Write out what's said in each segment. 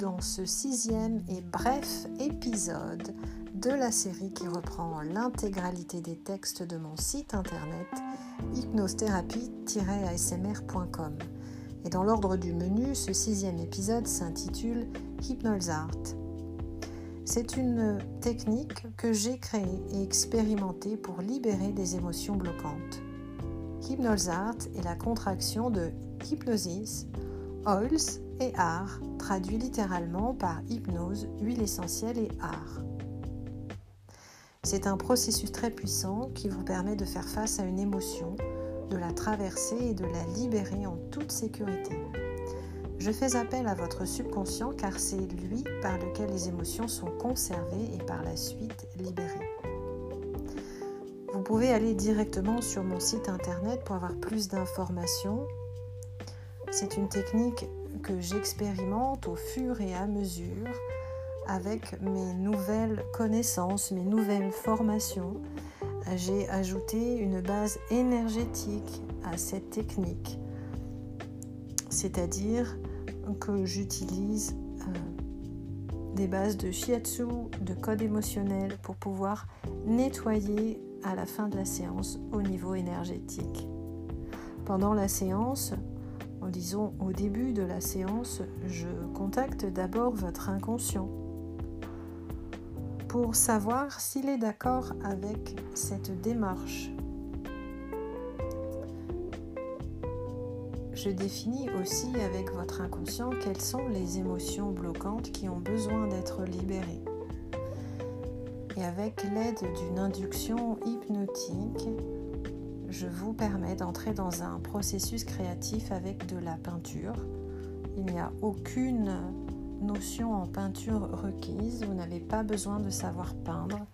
dans ce sixième et bref épisode de la série qui reprend l'intégralité des textes de mon site internet hypnosthérapie-asmr.com. Et dans l'ordre du menu, ce sixième épisode s'intitule Hypnol's Art. C'est une technique que j'ai créée et expérimentée pour libérer des émotions bloquantes. Hypnol's Art est la contraction de hypnosis, oils et art, traduit littéralement par hypnose, huile essentielle et art. C'est un processus très puissant qui vous permet de faire face à une émotion, de la traverser et de la libérer en toute sécurité. Je fais appel à votre subconscient car c'est lui par lequel les émotions sont conservées et par la suite libérées. Vous pouvez aller directement sur mon site internet pour avoir plus d'informations. C'est une technique que j'expérimente au fur et à mesure avec mes nouvelles connaissances, mes nouvelles formations. J'ai ajouté une base énergétique à cette technique, c'est-à-dire que j'utilise euh, des bases de shiatsu, de code émotionnel pour pouvoir nettoyer à la fin de la séance au niveau énergétique. Pendant la séance, disons au début de la séance, je contacte d'abord votre inconscient pour savoir s'il est d'accord avec cette démarche. Je définis aussi avec votre inconscient quelles sont les émotions bloquantes qui ont besoin d'être libérées. Et avec l'aide d'une induction hypnotique, je vous permets d'entrer dans un processus créatif avec de la peinture. Il n'y a aucune notion en peinture requise, vous n'avez pas besoin de savoir peindre,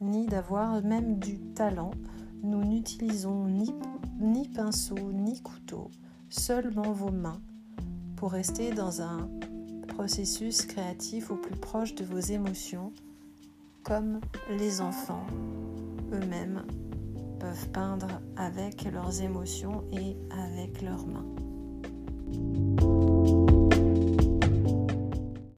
ni d'avoir même du talent. Nous n'utilisons ni, ni pinceau ni couteau, seulement vos mains pour rester dans un processus créatif au plus proche de vos émotions, comme les enfants peindre avec leurs émotions et avec leurs mains.